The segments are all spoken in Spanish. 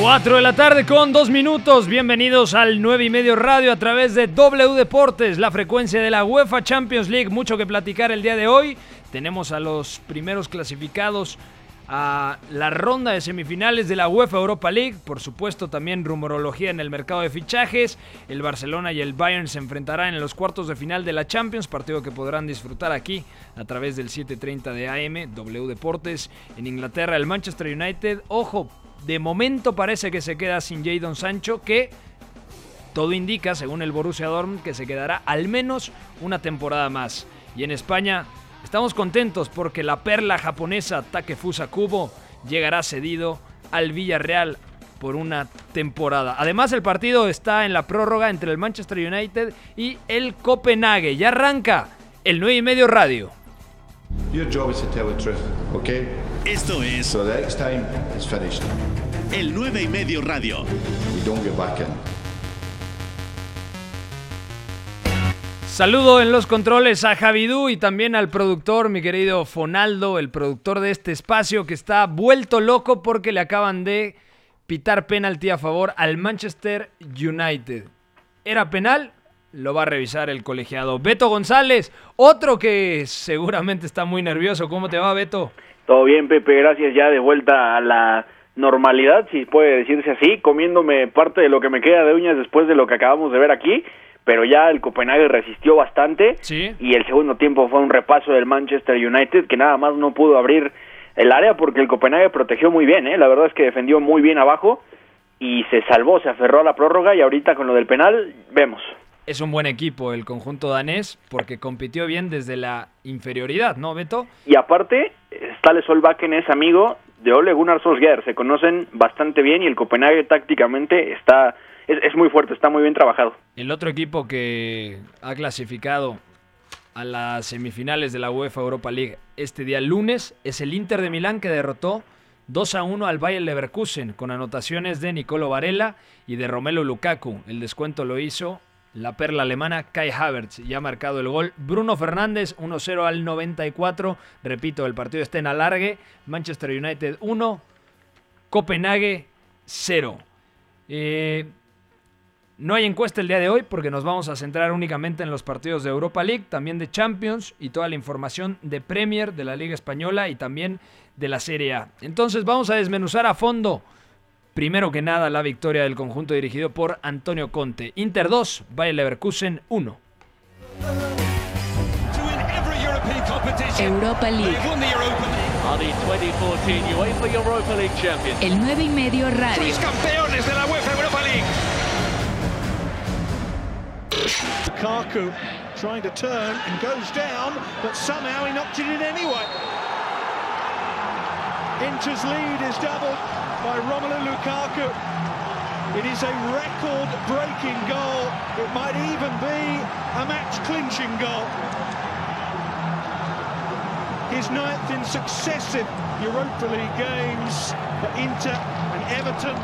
4 de la tarde con 2 minutos. Bienvenidos al 9 y medio radio a través de W Deportes, la frecuencia de la UEFA Champions League. Mucho que platicar el día de hoy. Tenemos a los primeros clasificados a la ronda de semifinales de la UEFA Europa League. Por supuesto, también rumorología en el mercado de fichajes. El Barcelona y el Bayern se enfrentarán en los cuartos de final de la Champions, partido que podrán disfrutar aquí a través del 7:30 de AM, W Deportes. En Inglaterra, el Manchester United. Ojo, de momento parece que se queda sin Jadon Sancho, que todo indica, según el Borussia Dortmund, que se quedará al menos una temporada más. Y en España estamos contentos porque la perla japonesa Takefusa Kubo llegará cedido al Villarreal por una temporada. Además, el partido está en la prórroga entre el Manchester United y el Copenhague. Ya arranca el 9 y medio radio. Your job is to tell the truth, okay? Esto es So the next time it's finished. el 9 y medio radio. You don't get back in. Saludo en los controles a Javidú y también al productor, mi querido Fonaldo, el productor de este espacio que está vuelto loco porque le acaban de pitar penalti a favor al Manchester United. ¿Era penal? Lo va a revisar el colegiado. Beto González, otro que seguramente está muy nervioso. ¿Cómo te va, Beto? Todo bien, Pepe, gracias. Ya de vuelta a la normalidad, si puede decirse así, comiéndome parte de lo que me queda de uñas después de lo que acabamos de ver aquí, pero ya el Copenhague resistió bastante Sí. y el segundo tiempo fue un repaso del Manchester United que nada más no pudo abrir el área porque el Copenhague protegió muy bien, ¿eh? la verdad es que defendió muy bien abajo y se salvó, se aferró a la prórroga y ahorita con lo del penal vemos. Es un buen equipo el conjunto danés porque compitió bien desde la inferioridad, ¿no, Beto? Y aparte, Stale Solbakken es amigo de Ole Gunnar Solskjaer, se conocen bastante bien y el Copenhague tácticamente está es, es muy fuerte, está muy bien trabajado. El otro equipo que ha clasificado a las semifinales de la UEFA Europa League este día lunes es el Inter de Milán que derrotó 2 a 1 al Bayer Leverkusen con anotaciones de Nicolo Varela y de Romelu Lukaku. El descuento lo hizo la perla alemana Kai Havertz y ha marcado el gol Bruno Fernández 1-0 al 94. Repito, el partido está en alargue. Manchester United 1, Copenhague 0. Eh, no hay encuesta el día de hoy porque nos vamos a centrar únicamente en los partidos de Europa League, también de Champions y toda la información de Premier, de la Liga Española y también de la Serie A. Entonces vamos a desmenuzar a fondo, primero que nada, la victoria del conjunto dirigido por Antonio Conte. Inter 2, Bayer Leverkusen 1. Europa League. Are the 2014 UEFA Europa League champions. El 9 y medio radio. campeones de la UEFA Europa League. Lukaku trying to turn and goes down, but somehow he knocked it in anyway. Inter's lead is doubled by Romelu Lukaku. It is a record-breaking goal. It might even be a match-clinching goal. His ninth in successive Europa League games for Inter and Everton.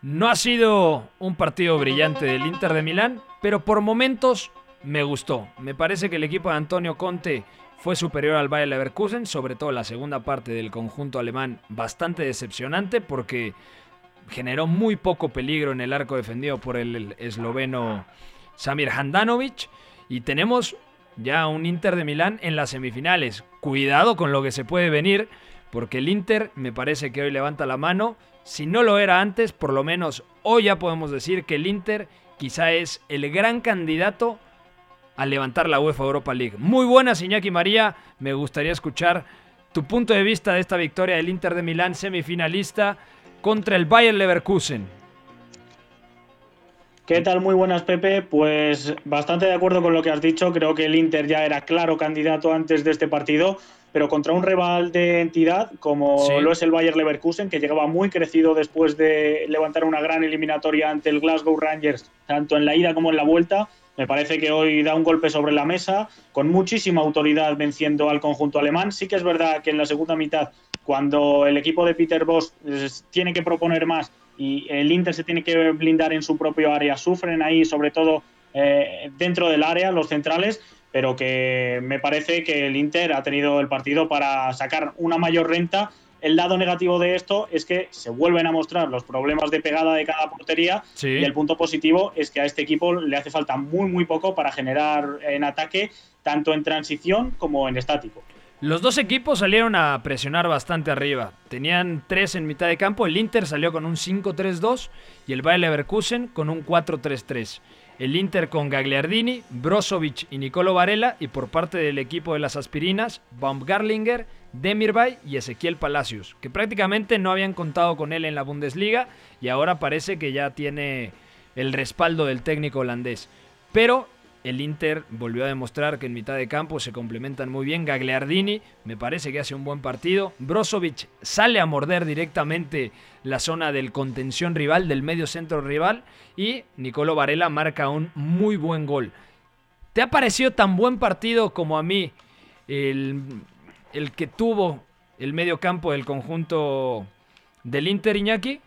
No ha sido un partido brillante del Inter de Milán, pero por momentos me gustó. Me parece que el equipo de Antonio Conte fue superior al Bayer Leverkusen, sobre todo la segunda parte del conjunto alemán, bastante decepcionante porque generó muy poco peligro en el arco defendido por el esloveno Samir Handanovic y tenemos ya un Inter de Milán en las semifinales. Cuidado con lo que se puede venir, porque el Inter me parece que hoy levanta la mano. Si no lo era antes, por lo menos hoy ya podemos decir que el Inter quizá es el gran candidato a levantar la UEFA Europa League. Muy buenas, Iñaki María. Me gustaría escuchar tu punto de vista de esta victoria del Inter de Milán semifinalista contra el Bayer Leverkusen. ¿Qué tal? Muy buenas, Pepe. Pues bastante de acuerdo con lo que has dicho. Creo que el Inter ya era claro candidato antes de este partido. pero contra un rival de entidad como Sí. lo es el Bayer Leverkusen, que llegaba muy crecido después de levantar una gran eliminatoria ante el Glasgow Rangers, tanto en la ida como en la vuelta. Me parece que hoy da un golpe sobre la mesa, con muchísima autoridad venciendo al conjunto alemán. Sí que es verdad que en la segunda mitad, cuando el equipo de Peter Bosz eh, tiene que proponer más y el Inter se tiene que blindar en su propio área, sufren ahí sobre todo eh, dentro del área los centrales, pero que me parece que el Inter ha tenido el partido para sacar una mayor renta. El lado negativo de esto es que se vuelven a mostrar los problemas de pegada de cada portería Sí. y el punto positivo es que a este equipo le hace falta muy muy poco para generar en ataque tanto en transición como en estático. Los dos equipos salieron a presionar bastante arriba. Tenían tres en mitad de campo. El Inter salió con un 5-3-2 y el Bayer Leverkusen con un 4-3-3. El Inter con Gagliardini, Brozovic y Nicolo Varela y por parte del equipo de las aspirinas, Baumgartlinger, Demirbay y Ezequiel Palacios, que prácticamente no habían contado con él en la Bundesliga y ahora parece que ya tiene el respaldo del técnico holandés. Pero el Inter volvió a demostrar que en mitad de campo se complementan muy bien. Gagliardini me parece que hace un buen partido. Brozovic sale a morder directamente la zona del contención rival, del medio centro rival. Y Nicolo Varela marca un muy buen gol. ¿Te ha parecido tan buen partido como a mí el, el que tuvo el medio campo del conjunto del Inter Iñaki?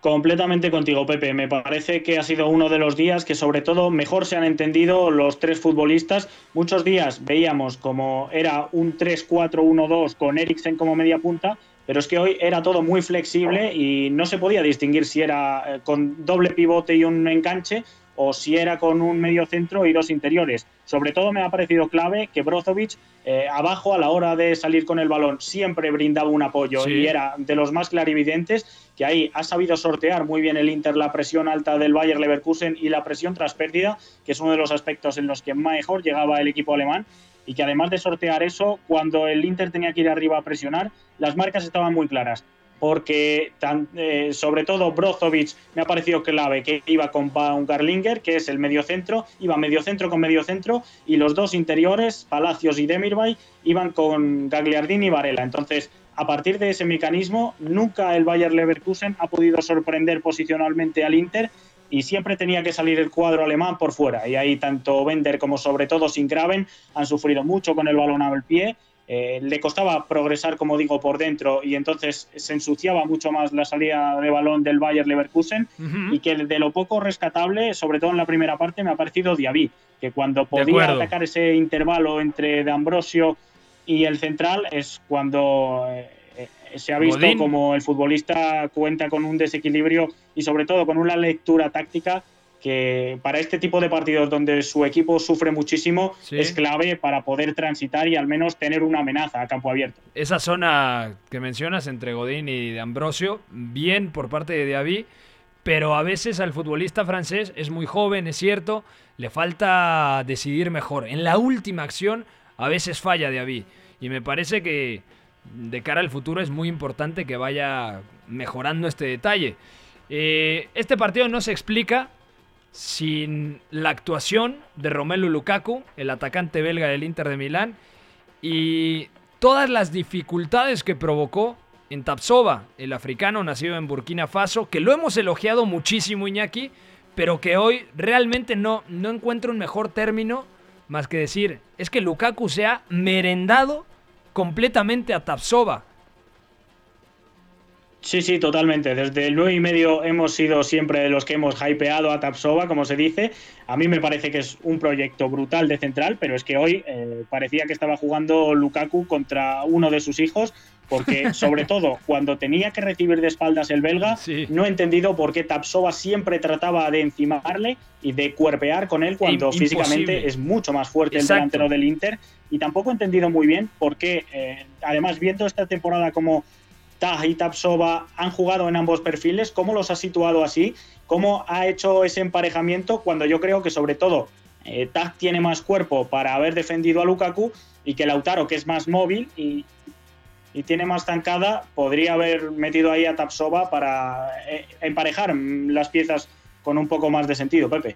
Completamente contigo, Pepe. Me parece que ha sido uno de los días que sobre todo mejor se han entendido los tres futbolistas. Muchos días veíamos como era un 3-4-1-2 con Eriksen como media punta, pero es que hoy era todo muy flexible y no se podía distinguir si era eh, con doble pivote y un enganche o si era con un medio centro y dos interiores. Sobre todo me ha parecido clave que Brozovic eh, abajo a la hora de salir con el balón siempre brindaba un apoyo Sí. y era de los más clarividentes que ahí ha sabido sortear muy bien el Inter la presión alta del Bayer Leverkusen y la presión tras pérdida, que es uno de los aspectos en los que mejor llegaba el equipo alemán y que además de sortear eso, cuando el Inter tenía que ir arriba a presionar, las marcas estaban muy claras. Porque eh, sobre todo Brozovic me ha parecido clave que iba con Baumgartlinger, que es el mediocentro, iba mediocentro con mediocentro, y los dos interiores, Palacios y Demirbay, iban con Gagliardini y Varela. Entonces, a partir de ese mecanismo, nunca el Bayer Leverkusen ha podido sorprender posicionalmente al Inter y siempre tenía que salir el cuadro alemán por fuera. Y ahí tanto Bender como sobre todo Singraven han sufrido mucho con el balón al pie. Eh, le costaba progresar, como digo, por dentro y entonces se ensuciaba mucho más la salida de balón del Bayer Leverkusen y que de lo poco rescatable, sobre todo en la primera parte, me ha parecido Diaby, que cuando podía atacar ese intervalo entre De Ambrosio y el central es cuando eh, eh, se ha visto Godín. como el futbolista cuenta con un desequilibrio y sobre todo con una lectura táctica que para este tipo de partidos donde su equipo sufre muchísimo Sí. es clave para poder transitar y al menos tener una amenaza a campo abierto. esa zona que mencionas entre Godín y de Ambrosio, bien por parte de Diaby, pero a veces al futbolista francés es muy joven, es cierto, le falta decidir mejor. En la última acción a veces falla Diaby y me parece que de cara al futuro es muy importante que vaya mejorando este detalle. Eh, este partido no se explica sin la actuación de Romelu Lukaku, el atacante belga del Inter de Milán, y todas las dificultades que provocó en Tapsova, el africano nacido en Burkina Faso, que lo hemos elogiado muchísimo Iñaki, pero que hoy realmente no, no encuentro un mejor término más que decir, es que Lukaku se ha merendado completamente a Tapsova. Sí, sí, totalmente. Desde el 9 y medio hemos sido siempre los que hemos hypeado a Tapsova, como se dice. A mí me parece que es un proyecto brutal de central, pero es que hoy eh, parecía que estaba jugando Lukaku contra uno de sus hijos, porque sobre todo cuando tenía que recibir de espaldas el belga, Sí. no he entendido por qué Tapsova siempre trataba de encimarle y de cuerpear con él cuando físicamente es mucho más fuerte Exacto. el delantero del Inter. Y tampoco he entendido muy bien por qué, eh, además viendo esta temporada como Tag y Tapsova han jugado en ambos perfiles, cómo los ha situado así, cómo ha hecho ese emparejamiento cuando yo creo que sobre todo eh, Tag tiene más cuerpo para haber defendido a Lukaku y que Lautaro, que es más móvil y, tiene más zancada, podría haber metido ahí a Tapsova para eh, emparejar las piezas con un poco más de sentido, Pepe.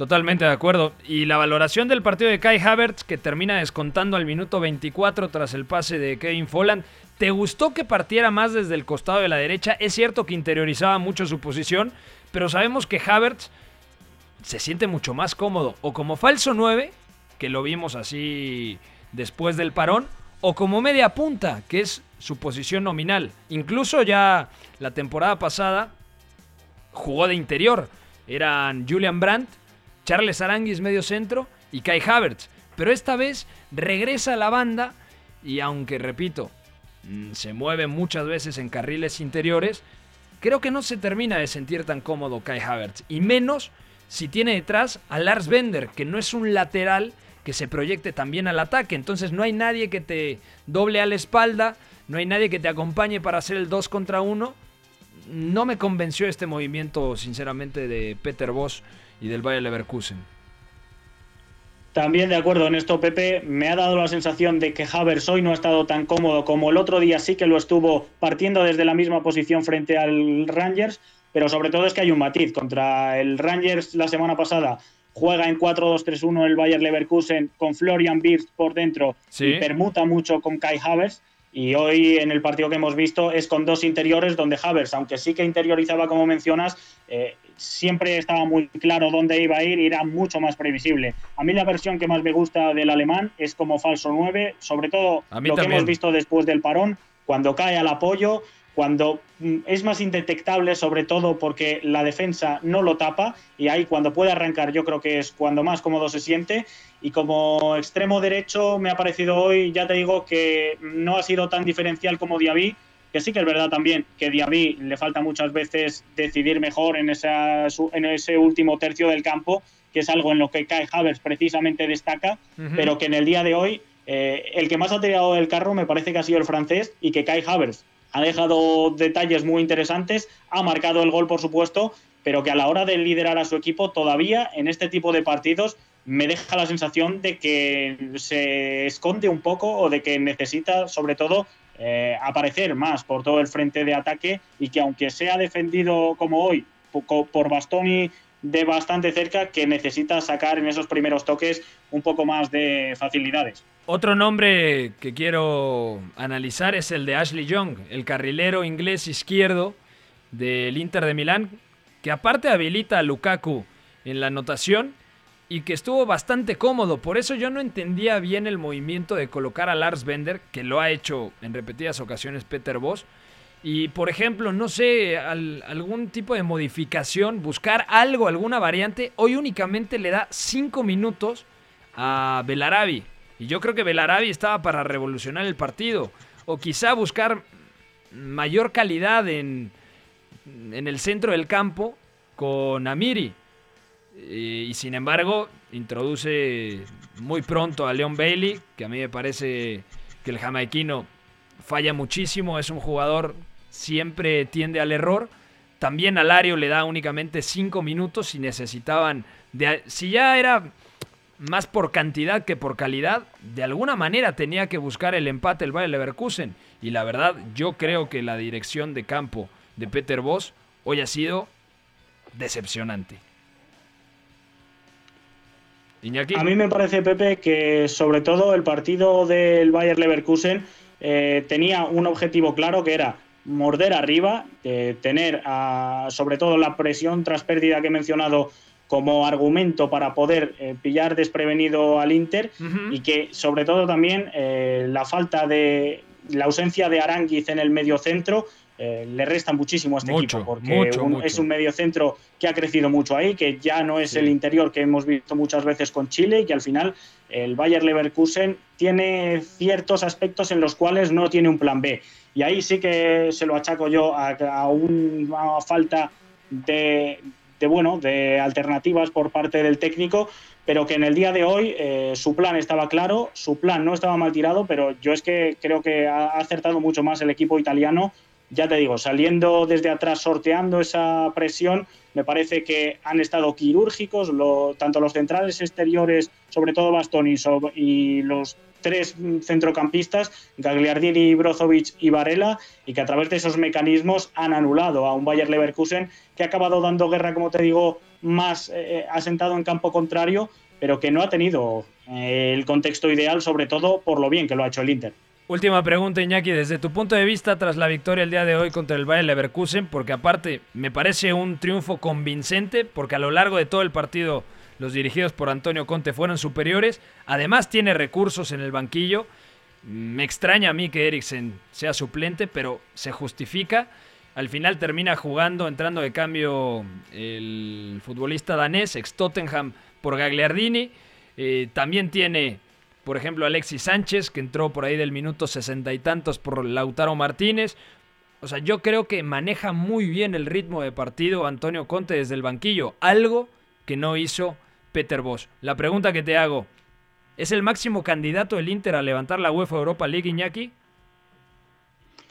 Totalmente de acuerdo. Y la valoración del partido de Kai Havertz, que termina descontando al minuto 24 tras el pase de Kevin Folland. ¿Te gustó que partiera más desde el costado de la derecha? Es cierto que interiorizaba mucho su posición, pero sabemos que Havertz se siente mucho más cómodo o como falso 9, que lo vimos así después del parón, o como media punta, que es su posición nominal. Incluso ya la temporada pasada jugó de interior. Eran Julian Brandt Charles Aranguis medio centro y Kai Havertz. Pero esta vez regresa a la banda y aunque repito, se mueve muchas veces en carriles interiores, creo que no se termina de sentir tan cómodo Kai Havertz. Y menos si tiene detrás a Lars Bender, que no es un lateral que se proyecte también al ataque. Entonces no hay nadie que te doble a la espalda, no hay nadie que te acompañe para hacer el 2 contra 1. No me convenció este movimiento, sinceramente, de Peter Voss y del Bayer Leverkusen. También de acuerdo en esto, Pepe. Me ha dado la sensación de que Havers hoy no ha estado tan cómodo como el otro día sí que lo estuvo partiendo desde la misma posición frente al Rangers, pero sobre todo es que hay un matiz. Contra el Rangers la semana pasada juega en 4-2-3-1 el Bayer Leverkusen con Florian Wirtz por dentro y permuta mucho con Kai Havers. Y hoy en el partido que hemos visto es con dos interiores donde Havers, aunque sí que interiorizaba como mencionas, eh, siempre estaba muy claro dónde iba a ir y era mucho más previsible. A mí la versión que más me gusta del alemán es como falso 9, sobre todo lo que hemos visto después del parón, cuando cae al apoyo, cuando mm, es más indetectable, sobre todo porque la defensa no lo tapa y ahí cuando puede arrancar yo creo que es cuando más cómodo se siente y como extremo derecho me ha parecido hoy, ya te digo que no ha sido tan diferencial como Diaby, que sí que es verdad también que Diaby le falta muchas veces decidir mejor en, esa, en ese último tercio del campo, que es algo en lo que Kai Havertz precisamente destaca, pero que en el día de hoy eh, el que más ha tirado del carro me parece que ha sido el francés y que Kai Havertz ha dejado detalles muy interesantes, ha marcado el gol por supuesto, pero que a la hora de liderar a su equipo todavía en este tipo de partidos me deja la sensación de que se esconde un poco o de que necesita sobre todo eh, aparecer más por todo el frente de ataque y que aunque sea defendido como hoy por Bastoni de bastante cerca, que necesita sacar en esos primeros toques un poco más de facilidades. Otro nombre que quiero analizar es el de Ashley Young, el carrilero inglés izquierdo del Inter de Milán, que aparte habilita a Lukaku en la anotación y que estuvo bastante cómodo. Por eso yo no entendía bien el movimiento de colocar a Lars Bender, que lo ha hecho en repetidas ocasiones Peter Voss. Y por ejemplo, no sé, algún tipo de modificación, buscar algo, alguna variante. Hoy únicamente le da 5 minutos a Belarabi. Y yo creo que Belarabi estaba para revolucionar el partido. O quizá buscar mayor calidad en, en el centro del campo con Amiri. Eh, y sin embargo, introduce muy pronto a Leon Bailey, que a mí me parece que el jamaiquino falla muchísimo, es un jugador siempre tiende al error. También a Lario le da únicamente 5 minutos y necesitaban de, si ya era más por cantidad que por calidad, de alguna manera tenía que buscar el empate el Bayer Leverkusen y la verdad yo creo que la dirección de campo de Peter Voss hoy ha sido decepcionante. A mí me parece, Pepe, que sobre todo el partido del Bayer Leverkusen eh, tenía un objetivo claro que era morder arriba, tener sobre todo la presión tras pérdida que he mencionado como argumento para poder eh, pillar desprevenido al Inter y que sobre todo también eh, la falta de la ausencia de Aranguiz en el medio centro eh, le resta muchísimo a este equipo, porque es un mediocentro que ha crecido mucho ahí, que ya no es el interior que hemos visto muchas veces con Chile y que al final el Bayer Leverkusen tiene ciertos aspectos en los cuales no tiene un plan B. Y ahí sí que se lo achaco yo a, una falta de, bueno, de alternativas por parte del técnico, pero que en el día de hoy eh, su plan estaba claro, su plan no estaba mal tirado, pero yo es que creo que ha acertado mucho más el equipo italiano ya te digo, saliendo desde atrás, sorteando esa presión, me parece que han estado quirúrgicos, tanto los centrales exteriores, sobre todo Bastoni, y los tres centrocampistas, Gagliardini, Brozovic y Varela, y que a través de esos mecanismos han anulado a un Bayer Leverkusen que ha acabado dando guerra, como te digo, más eh, asentado en campo contrario, pero que no ha tenido eh, el contexto ideal, sobre todo por lo bien que lo ha hecho el Inter. Última pregunta, Iñaki, desde tu punto de vista tras la victoria el día de hoy contra el Bayer Leverkusen, porque aparte me parece un triunfo convincente, porque a lo largo de todo el partido los dirigidos por Antonio Conte fueron superiores, además tiene recursos en el banquillo, me extraña a mí que Eriksen sea suplente, pero se justifica. Al final termina jugando, entrando de cambio el futbolista danés, ex Tottenham, por Gagliardini. Eh, también tiene, por ejemplo, Alexis Sánchez, que entró por ahí del minuto sesenta y tantos por Lautaro Martínez. O sea, yo creo que maneja muy bien el ritmo de partido Antonio Conte desde el banquillo, algo que no hizo Peter Bosch. La pregunta que te hago, ¿es el máximo candidato del Inter a levantar la UEFA Europa League, Iñaki?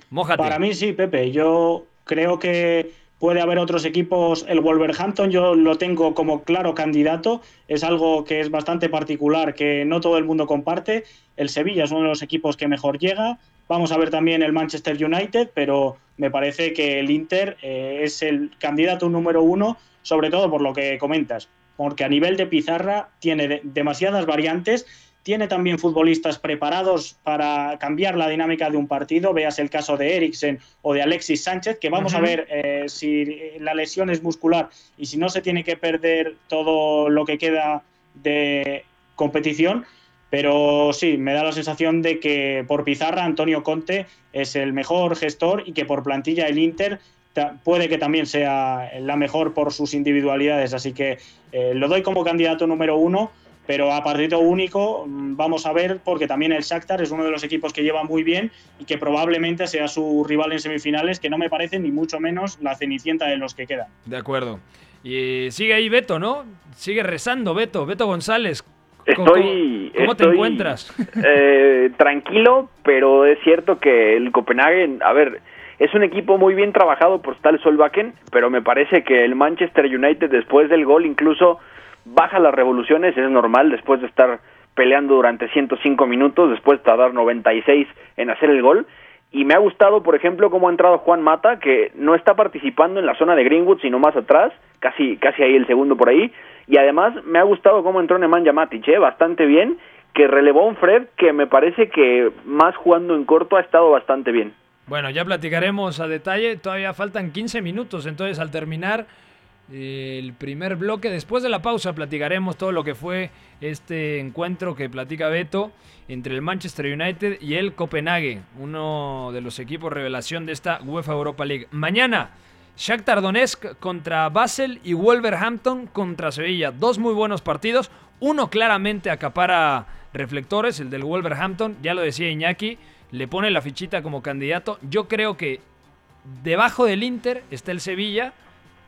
Mójate. Para mí sí, Pepe. Yo creo que puede haber otros equipos. El Wolverhampton yo lo tengo como claro candidato. Es algo que es bastante particular, que no todo el mundo comparte. El Sevilla es uno de los equipos que mejor llega. Vamos a ver también el Manchester United, pero me parece que el Inter eh, es el candidato número uno, sobre todo por lo que comentas, porque a nivel de pizarra tiene demasiadas variantes tiene también futbolistas preparados para cambiar la dinámica de un partido. Veas el caso de Eriksen o de Alexis Sánchez, que vamos a ver eh, si la lesión es muscular y si no se tiene que perder todo lo que queda de competición. Pero sí, me da la sensación de que por pizarra Antonio Conte es el mejor gestor y que por plantilla el Inter puede que también sea la mejor por sus individualidades. Así que eh, lo doy como candidato número uno pero a partido único mm, vamos a ver porque también el Shakhtar es uno de los equipos que lleva muy bien y que probablemente sea su rival en semifinales, que no me parece ni mucho menos la cenicienta de los que quedan. De acuerdo. Y sigue ahí Beto, ¿no? Sigue rezando Beto, Beto González. Estoy, ¿Cómo, te encuentras? Eh, tranquilo, pero es cierto que el Copenhague, a ver, es un equipo muy bien trabajado por Stal Solbakken, pero me parece que el Manchester United después del gol incluso baja las revoluciones, es normal después de estar peleando durante 105 minutos, después de tardar 96 en hacer el gol. Y me ha gustado, por ejemplo, cómo ha entrado Juan Mata, que no está participando en la zona de Greenwood, sino más atrás, casi, casi ahí el segundo por ahí. Y además me ha gustado cómo entró Nemanja Matic, ¿eh? bastante bien, que relevó a un Fred que me parece que más jugando en corto ha estado bastante bien. Bueno, ya platicaremos a detalle, todavía faltan 15 minutos, entonces al terminar el primer bloque. Después de la pausa platicaremos todo lo que fue este encuentro que platica Beto entre el Manchester United y el Copenhague, uno de los equipos revelación de esta UEFA Europa League. Mañana, Shakhtar Donetsk contra Basel y Wolverhampton contra Sevilla. Dos muy buenos partidos. Uno claramente acapara reflectores, el del Wolverhampton, ya lo decía Iñaki, le pone la fichita como candidato. Yo creo que debajo del Inter está el Sevilla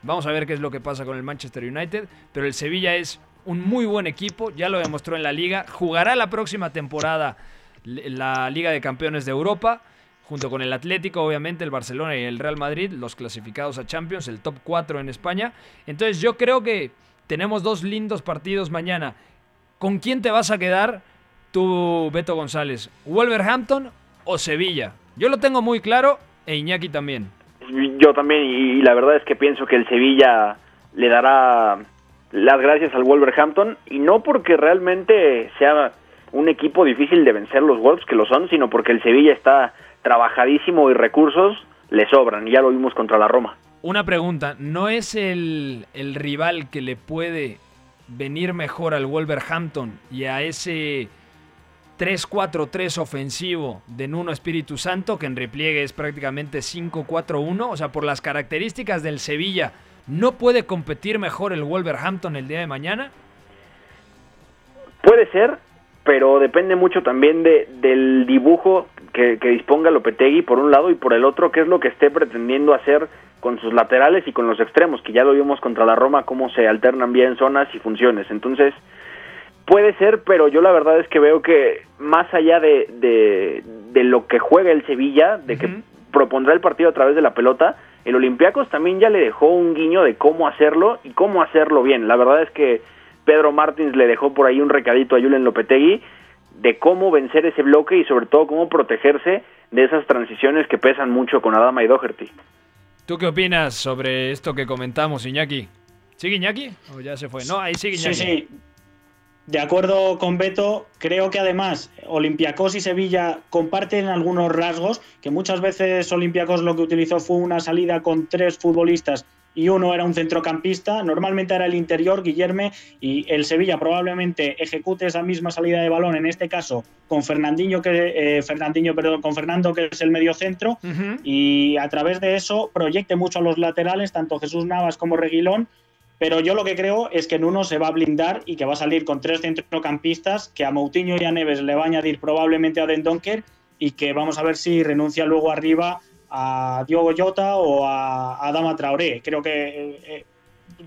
Vamos a ver qué es lo que pasa con el Manchester United, pero el Sevilla es un muy buen equipo, ya lo demostró en la liga, jugará la próxima temporada la Liga de Campeones de Europa, junto con el Atlético, obviamente, el Barcelona y el Real Madrid, los clasificados a Champions, el top 4 en España. Entonces yo creo que tenemos dos lindos partidos mañana. ¿Con quién te vas a quedar tú, Beto González? ¿Wolverhampton o Sevilla? Yo lo tengo muy claro e Iñaki también. Yo también, y la verdad es que pienso que el Sevilla le dará las gracias al Wolverhampton, y no porque realmente sea un equipo difícil de vencer los Wolves, que lo son, sino porque el Sevilla está trabajadísimo y recursos le sobran, y ya lo vimos contra la Roma. Una pregunta, ¿no es el, el rival que le puede venir mejor al Wolverhampton y a ese 3-4-3 ofensivo de Nuno Espíritu Santo, que en repliegue es prácticamente 5-4-1. O sea, por las características del Sevilla, ¿no puede competir mejor el Wolverhampton el día de mañana? Puede ser, pero depende mucho también de, del dibujo que, que, disponga Lopetegui por un lado y por el otro, qué es lo que esté pretendiendo hacer con sus laterales y con los extremos, que ya lo vimos contra la Roma, cómo se alternan bien zonas y funciones. Entonces, Puede ser, pero yo la verdad es que veo que más allá de, de, lo que juega el Sevilla, de que propondrá el partido a través de la pelota, el Olympiacos también ya le dejó un guiño de cómo hacerlo y cómo hacerlo bien. La verdad es que Pedro Martins le dejó por ahí un recadito a Julen Lopetegui de cómo vencer ese bloque y sobre todo cómo protegerse de esas transiciones que pesan mucho con Adama y Doherty. ¿Tú qué opinas sobre esto que comentamos, Iñaki? ¿Sigue Iñaki? ¿O ya se fue? No, ahí sigue Iñaki. Sí, sí. De acuerdo con Beto, creo que además Olympiacos y Sevilla comparten algunos rasgos, que muchas veces Olympiacos lo que utilizó fue una salida con tres futbolistas y uno era un centrocampista, normalmente era el interior, Guillerme, y el Sevilla probablemente ejecute esa misma salida de balón, en este caso con Fernandinho, que, eh, Fernandinho perdón, con Fernando, que es el medio centro, y a través de eso proyecte mucho a los laterales, tanto Jesús Navas como Reguilón, pero yo lo que creo es que Nuno se va a blindar y que va a salir con tres centrocampistas, que a Moutinho y a Neves le va a añadir probablemente a Den Donker y que vamos a ver si renuncia luego arriba a Diogo Jota o a, Adama Traoré. Creo que eh,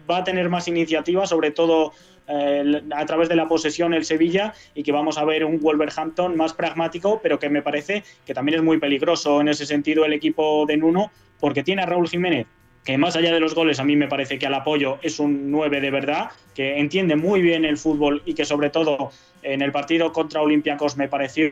va a tener más iniciativa, sobre todo eh, a través de la posesión el Sevilla y que vamos a ver un Wolverhampton más pragmático, pero que me parece que también es muy peligroso en ese sentido el equipo de Nuno, porque tiene a Raúl Jiménez que más allá de los goles a mí me parece que al apoyo es un 9 de verdad, que entiende muy bien el fútbol y que sobre todo en el partido contra Olympiacos me pareció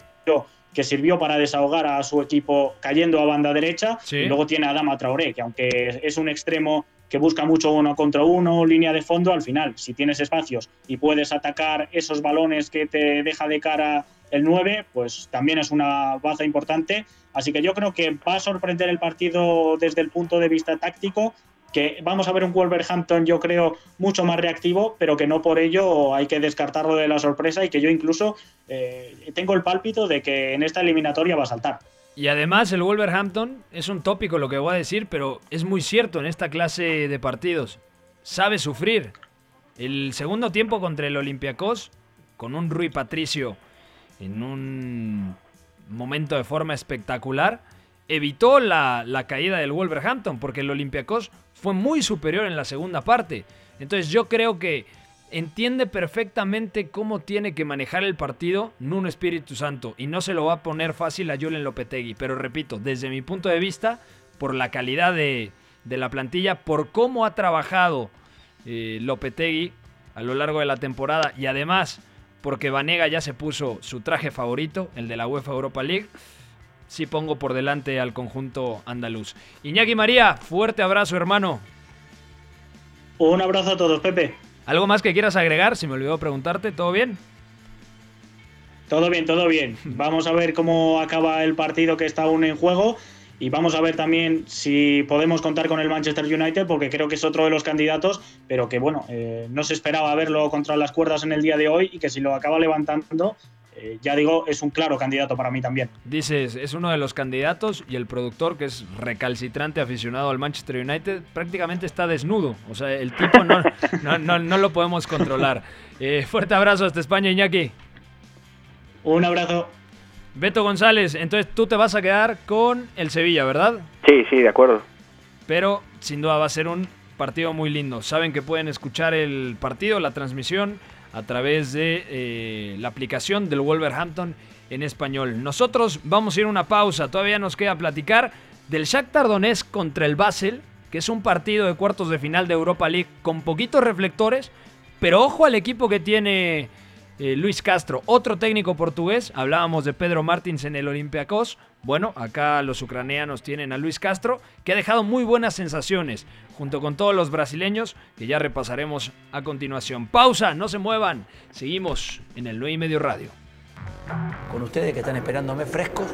que sirvió para desahogar a su equipo cayendo a banda derecha. Y luego tiene a Dama Traoré, que aunque es un extremo que busca mucho uno contra uno, línea de fondo, al final, si tienes espacios y puedes atacar esos balones que te deja de cara el 9, pues también es una baza importante. Así que yo creo que va a sorprender el partido desde el punto de vista táctico, que vamos a ver un Wolverhampton yo creo mucho más reactivo, pero que no por ello hay que descartarlo de la sorpresa y que yo incluso eh, tengo el pálpito de que en esta eliminatoria va a saltar. Y además el Wolverhampton es un tópico lo que voy a decir, pero es muy cierto en esta clase de partidos. Sabe sufrir. El segundo tiempo contra el Olympiacos, con un Rui Patricio en un momento de forma espectacular, evitó la, caída del Wolverhampton, porque el Olympiacos fue muy superior en la segunda parte. Entonces yo creo que entiende perfectamente cómo tiene que manejar el partido Nuno Espíritu Santo y no se lo va a poner fácil a Julen Lopetegui. Pero repito, desde mi punto de vista, por la calidad de, la plantilla, por cómo ha trabajado eh, Lopetegui a lo largo de la temporada y además porque Vanega ya se puso su traje favorito, el de la UEFA Europa League. Sí pongo por delante al conjunto andaluz. Iñaki María, fuerte abrazo, hermano. Un abrazo a todos, Pepe. ¿Algo más que quieras agregar? Si me olvidó preguntarte, ¿todo bien? Todo bien, todo bien. Vamos a ver cómo acaba el partido que está aún en juego y vamos a ver también si podemos contar con el Manchester United, porque creo que es otro de los candidatos, pero que bueno, eh, no se esperaba verlo contra las cuerdas en el día de hoy y que si lo acaba levantando, eh, ya digo, es un claro candidato para mí también. Dices, es uno de los candidatos y el productor, que es recalcitrante aficionado al Manchester United, prácticamente está desnudo. O sea, el tipo no, no, lo podemos controlar. Eh, fuerte abrazo hasta España, Iñaki. Un abrazo. Beto González, entonces tú te vas a quedar con el Sevilla, ¿verdad? Sí, sí, de acuerdo. Pero sin duda va a ser un partido muy lindo. Saben que pueden escuchar el partido, la transmisión, a través de eh, la aplicación del Wolverhampton en español. Nosotros vamos a ir a una pausa, todavía nos queda platicar del Shakhtar Donetsk contra el Basel, que es un partido de cuartos de final de Europa League con poquitos reflectores, pero ojo al equipo que tiene eh, Luis Castro, otro técnico portugués. Hablábamos de Pedro Martins en el Olympiacos. Bueno, acá los ucranianos tienen a Luis Castro, que ha dejado muy buenas sensaciones, junto con todos los brasileños, que ya repasaremos a continuación. Pausa, no se muevan. Seguimos en el 9 y medio radio. Con ustedes que están esperándome frescos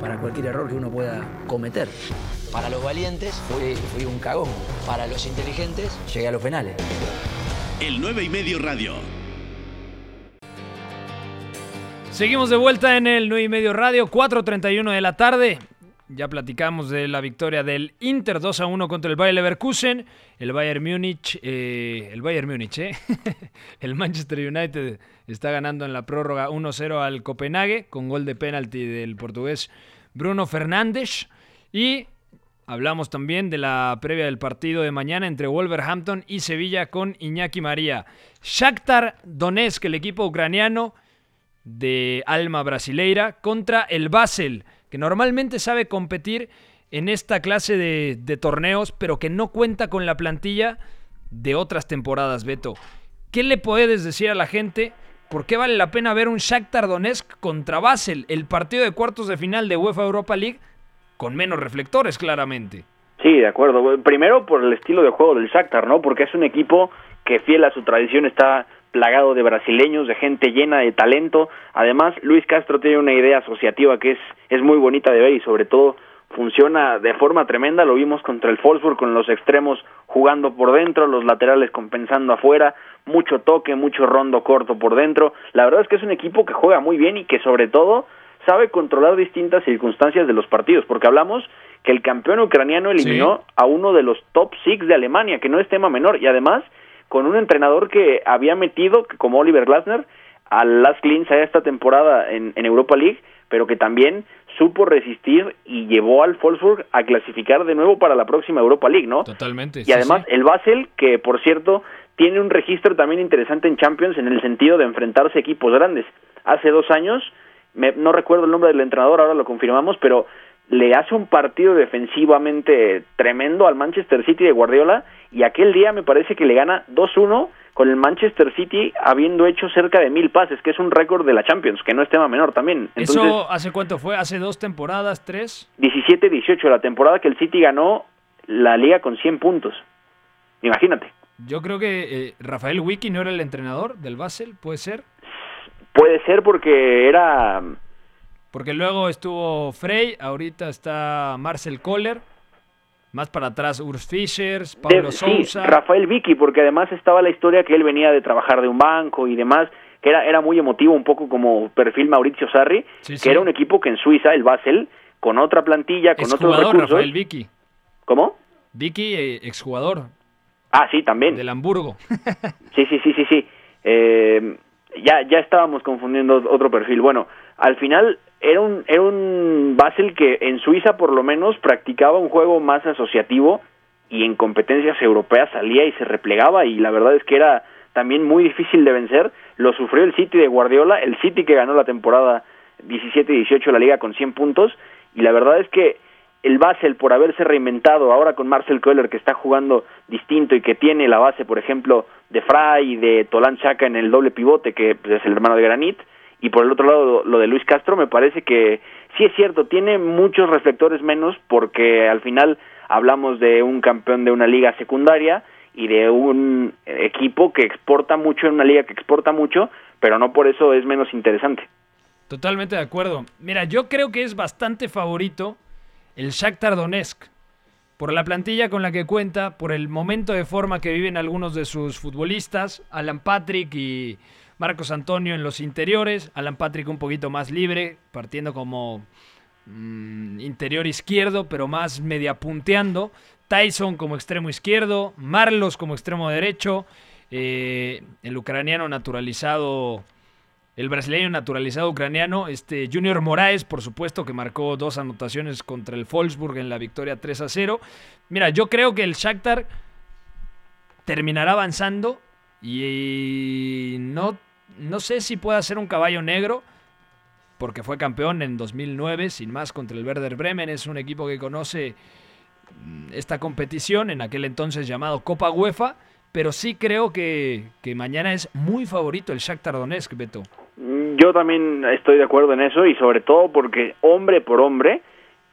para cualquier error que uno pueda cometer. Para los valientes fui, fui un cagón. Para los inteligentes llegué a los penales. El 9 y medio radio. Seguimos de vuelta en el 9 y medio radio, 4.31 de la tarde. Ya platicamos de la victoria del Inter 2 a 1 contra el Bayer Leverkusen. El Bayern Múnich, eh, el Bayern Múnich, eh. el Manchester United está ganando en la prórroga 1-0 al Copenhague con gol de penalti del portugués Bruno Fernández. Y hablamos también de la previa del partido de mañana entre Wolverhampton y Sevilla con Iñaki María. Shakhtar Donetsk, el equipo ucraniano de Alma Brasileira contra el Basel, que normalmente sabe competir en esta clase de, torneos, pero que no cuenta con la plantilla de otras temporadas, Beto. ¿Qué le puedes decir a la gente ¿por qué vale la pena ver un Shakhtar Donetsk contra Basel, el partido de cuartos de final de UEFA Europa League, con menos reflectores, claramente? Sí, de acuerdo. Primero por el estilo de juego del Shakhtar, ¿no? Porque es un equipo que fiel a su tradición está plagado de brasileños, de gente llena de talento. Además, Luis Castro tiene una idea asociativa que es, es muy bonita de ver y sobre todo funciona de forma tremenda. Lo vimos contra el Wolfsburg con los extremos jugando por dentro, los laterales compensando afuera, mucho toque, mucho rondo corto por dentro. La verdad es que es un equipo que juega muy bien y que sobre todo sabe controlar distintas circunstancias de los partidos, porque hablamos que el campeón ucraniano eliminó a uno de los top six de Alemania, que no es tema menor, y además con un entrenador que había metido, como Oliver Glasner, al Las Klins a esta temporada en, en Europa League, pero que también supo resistir y llevó al Wolfsburg a clasificar de nuevo para la próxima Europa League, ¿no? Totalmente. Y además el Basel, que por cierto tiene un registro también interesante en Champions en el sentido de enfrentarse a equipos grandes. Hace dos años, me, no recuerdo el nombre del entrenador, ahora lo confirmamos, pero le hace un partido defensivamente tremendo al Manchester City de Guardiola y aquel día me parece que le gana 2-1 con el Manchester City habiendo hecho cerca de mil pases, que es un récord de la Champions, que no es tema menor también. ¿Eso hace cuánto fue? ¿Hace dos temporadas, tres? 17-18, la temporada que el City ganó la liga con 100 puntos. Imagínate. Yo creo que eh, Rafael Wiki no era el entrenador del Basel, ¿puede ser? Puede ser porque era... Porque luego estuvo Frey, ahorita está Marcel Kohler. Más para atrás, Urs Fischers, Pablo Sousa. Rafael Vicky, porque además estaba la historia que él venía de trabajar de un banco y demás, que era, era muy emotivo, un poco como perfil Mauricio Sarri, que era un equipo que en Suiza, el Basel, con otra plantilla, con otros recursos. Rafael Vicky. ¿Cómo? Vicky, eh, exjugador. Ah, sí, también. Del Hamburgo. sí, sí, sí, sí, sí. Eh, ya, ya estábamos confundiendo otro perfil. Bueno, al final era un, era un Basel que en Suiza por lo menos practicaba un juego más asociativo y en competencias europeas salía y se replegaba y la verdad es que era también muy difícil de vencer. Lo sufrió el City de Guardiola, el City que ganó la temporada 17-18 la liga con 100 puntos y la verdad es que el Basel por haberse reinventado ahora con Marcel Köhler que está jugando distinto y que tiene la base por ejemplo de Fry y de Tolan Chaka en el doble pivote que pues, es el hermano de Granit y por el otro lado lo, de Luis Castro me parece que sí es cierto, tiene muchos reflectores menos porque al final hablamos de un campeón de una liga secundaria y de un equipo que exporta mucho en una liga que exporta mucho, pero no por eso es menos interesante. Totalmente de acuerdo. Mira, yo creo que es bastante favorito el Shakhtar Donetsk por la plantilla con la que cuenta, por el momento de forma que viven algunos de sus futbolistas, Alan Patrick y Marcos Antonio en los interiores, Alan Patrick un poquito más libre, partiendo como mm, interior izquierdo, pero más media punteando, Tyson como extremo izquierdo, Marlos como extremo derecho, eh, el ucraniano naturalizado, el brasileño naturalizado ucraniano, este Junior Moraes, por supuesto, que marcó dos anotaciones contra el Wolfsburg en la victoria 3 a 0. Mira, yo creo que el Shakhtar terminará avanzando y no no sé si pueda ser un caballo negro, porque fue campeón en 2009, sin más, contra el Werder Bremen. Es un equipo que conoce mm, esta competición, en aquel entonces llamado Copa UEFA, pero sí creo que, que mañana es muy favorito el Shakhtar Donetsk, Beto. Yo también estoy de acuerdo en eso y sobre todo porque hombre por hombre,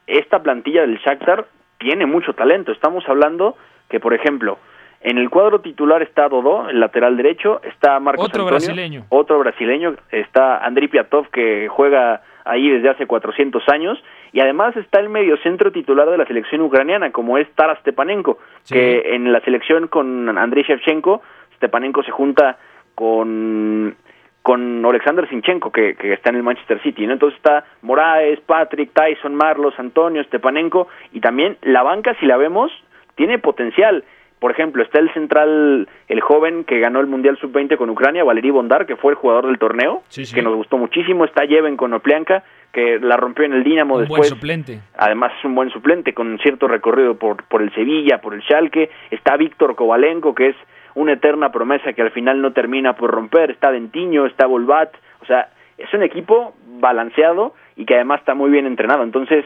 esta plantilla del Shakhtar tiene mucho talento. Estamos hablando que, por ejemplo, en el cuadro titular está Dodó, el lateral derecho, está Marcos otro brasileño. otro brasileño, está Andriy Piatov que juega ahí desde hace 400 años y además está el mediocentro titular de la selección ucraniana como es Taras Stepanenko, que en la selección con Andriy Shevchenko, Stepanenko se junta con con Alexander Sinchenko que, que está en el Manchester City, ¿no? Entonces está Moraes, Patrick, Tyson, Marlos, Antonio, Stepanenko y también la banca si la vemos tiene potencial por ejemplo, está el central, el joven que ganó el Mundial Sub-20 con Ucrania, Valery Bondar, que fue el jugador del torneo, que nos gustó muchísimo. Está Jeven con Oplianka, que la rompió en el Dinamo un después. buen suplente. Además es un buen suplente, con cierto recorrido por, por el Sevilla, por el Schalke. Está Víctor Kovalenko, que es una eterna promesa que al final no termina por romper. Está Dentiño, está Volvat. O sea, es un equipo balanceado y que además está muy bien entrenado. Entonces,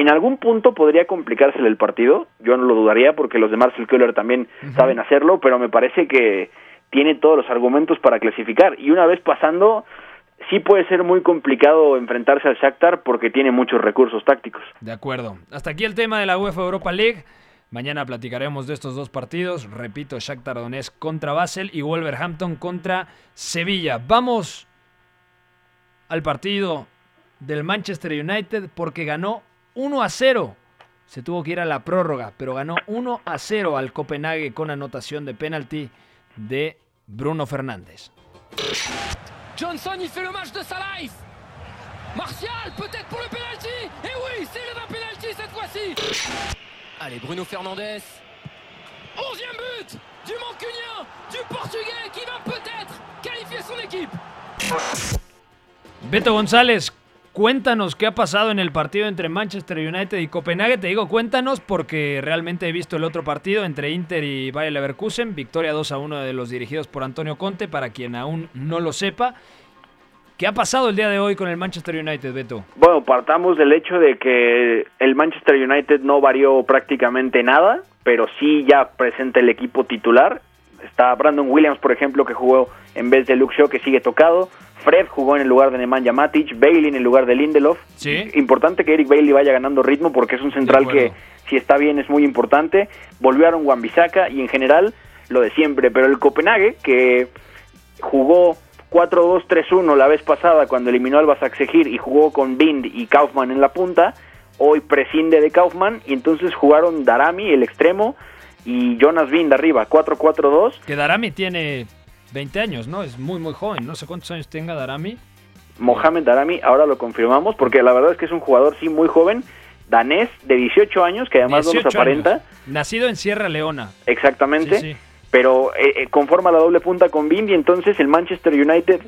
en algún punto podría complicársele el partido, yo no lo dudaría porque los de Marcel Köhler también saben hacerlo, pero me parece que, tiene todos los argumentos para clasificar. Y una vez pasando, sí puede ser muy complicado enfrentarse al Shakhtar porque tiene muchos recursos tácticos. De acuerdo. Hasta aquí el tema de la UEFA Europa League. Mañana platicaremos de estos dos partidos. Repito, Shakhtar Donetsk contra Basel y Wolverhampton contra Sevilla. Vamos al partido del Manchester United porque ganó 1 a 0. Se tuvo que ir a la prórroga, pero ganó 1 a 0 al Copenhague con anotación de penalti de Bruno Fernández. Johnson, il fait le match de sa life. Martial, peut-être pour le penalty. Et oui, c'est le penalty cette fois-ci. Allez, Bruno Fernandes. Onzième but du Mancunien, du Portugais qui va peut-être qualifier son équipe. Beto González, cuéntanos qué ha pasado en el partido entre Manchester United y Copenhague. Te digo cuéntanos porque realmente he visto el otro partido entre Inter y Bayer Leverkusen. Victoria 2 a 1 de los dirigidos por Antonio Conte, para quien aún no lo sepa. ¿Qué ha pasado el día de hoy con el Manchester United, Beto? Bueno, partamos del hecho de que el Manchester United no varió prácticamente nada, pero sí ya presenta el equipo titular. Está Brandon Williams, por ejemplo, que jugó en vez de Luke Shaw, que sigue tocado. Fred jugó en el lugar de Nemanja Matic, Bailey en el lugar de Lindelof. Sí. Importante que Eric Bailey vaya ganando ritmo porque es un central que si está bien es muy importante. Volvieron Wan Bissaka y en general lo de siempre, pero el Copenhague que jugó 4-2-3-1 la vez pasada cuando eliminó al Basaksehir y jugó con Bind y Kaufman en la punta, hoy prescinde de Kaufman y entonces jugaron Darami, el extremo, y Jonas Bind arriba, 4-4-2. Que Darami tiene 20 años, ¿no? Es muy, muy joven. No sé cuántos años tenga Darami. Mohamed Darami, ahora lo confirmamos, porque la verdad es que es un jugador, sí, muy joven, danés, de 18 años, que además no nos 18 aparenta. años. Nacido en Sierra Leona. Exactamente. Sí, sí. Pero eh, eh, conforma la doble punta con Bimbi, entonces el Manchester United